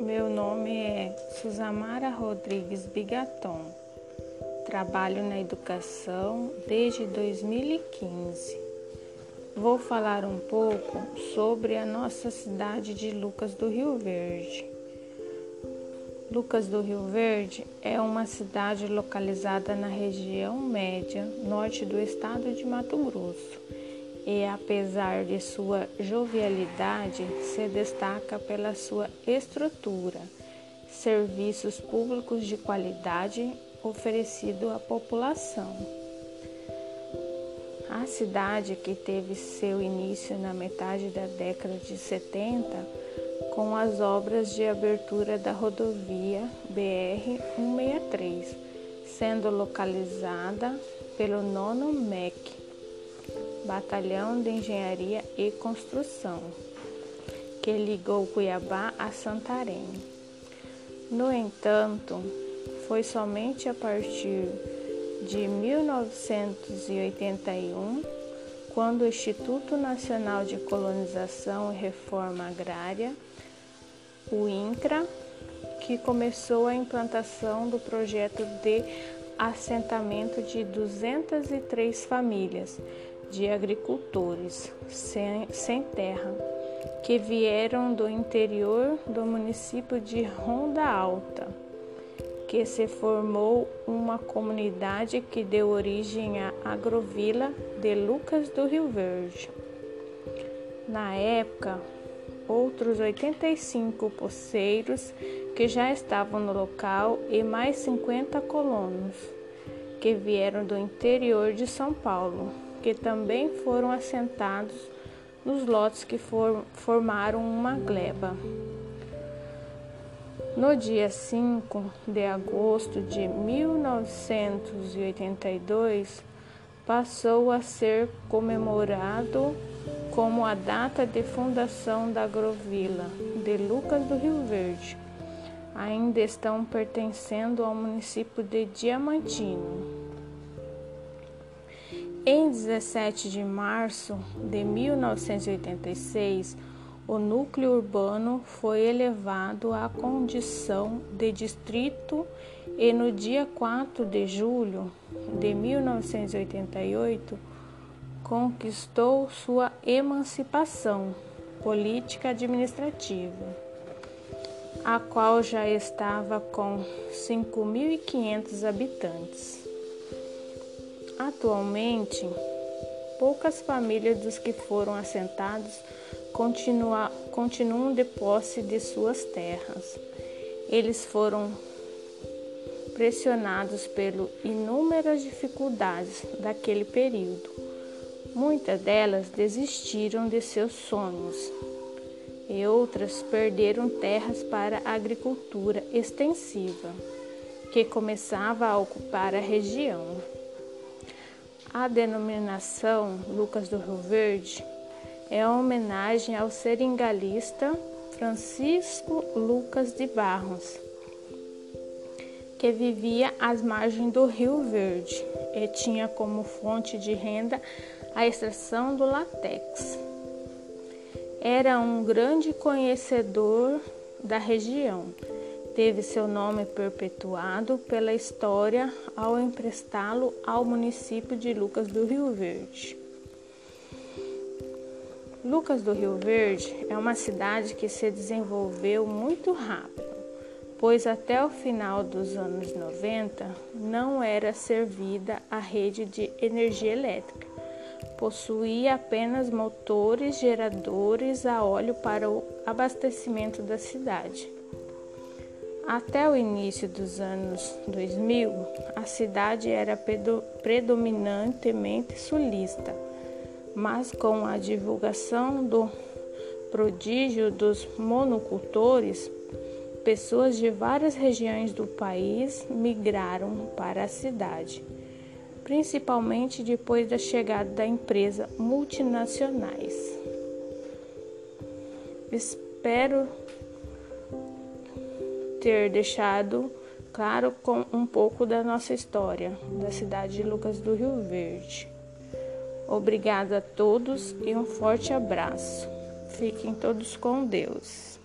Meu nome é Susamara Rodrigues Bigaton. Trabalho na educação desde 2015. Vou falar um pouco sobre a nossa cidade de Lucas do Rio Verde. Lucas do Rio Verde é uma cidade localizada na região média norte do estado de Mato Grosso e, apesar de sua jovialidade, se destaca pela sua estrutura, serviços públicos de qualidade oferecido à população. A cidade, que teve seu início na metade da década de 70, com as obras de abertura da rodovia BR-163, sendo localizada pelo nono MEC, Batalhão de Engenharia e Construção, que ligou Cuiabá a Santarém. No entanto, foi somente a partir de 1981, quando o Instituto Nacional de Colonização e Reforma Agrária, o INCRA, que começou a implantação do projeto de assentamento de 203 famílias de agricultores sem, sem terra, que vieram do interior do município de Ronda Alta, que se formou uma comunidade que deu origem à agrovila de Lucas do Rio Verde. Na época, outros 85 poceiros que já estavam no local e mais 50 colonos que vieram do interior de São Paulo que também foram assentados nos lotes que for, formaram uma gleba. No dia 5 de agosto de 1982, passou a ser comemorado como a data de fundação da Agrovila de Lucas do Rio Verde. Ainda estão pertencendo ao município de Diamantino. Em 17 de março de 1986, o núcleo urbano foi elevado à condição de distrito e no dia 4 de julho de 1988 conquistou sua emancipação política administrativa, a qual já estava com 5.500 habitantes. Atualmente, poucas famílias dos que foram assentados continua, continuam de posse de suas terras. Eles foram pressionados por inúmeras dificuldades daquele período. Muitas delas desistiram de seus sonhos e outras perderam terras para a agricultura extensiva, que começava a ocupar a região. A denominação Lucas do Rio Verde é uma homenagem ao seringalista Francisco Lucas de Barros, que vivia às margens do Rio Verde e tinha como fonte de renda a extração do látex. Era um grande conhecedor da região teve seu nome perpetuado pela história ao emprestá-lo ao município de Lucas do Rio Verde. Lucas do Rio Verde é uma cidade que se desenvolveu muito rápido, pois até o final dos anos 90 não era servida a rede de energia elétrica. Possuía apenas motores geradores a óleo para o abastecimento da cidade. Até o início dos anos 2000, a cidade era predominantemente sulista, mas com a divulgação do prodígio dos monocultores, pessoas de várias regiões do país migraram para a cidade, principalmente depois da chegada da empresa multinacionais. Espero ter deixado claro, com um pouco da nossa história, da cidade de Lucas do Rio Verde. Obrigada a todos e um forte abraço. Fiquem todos com Deus.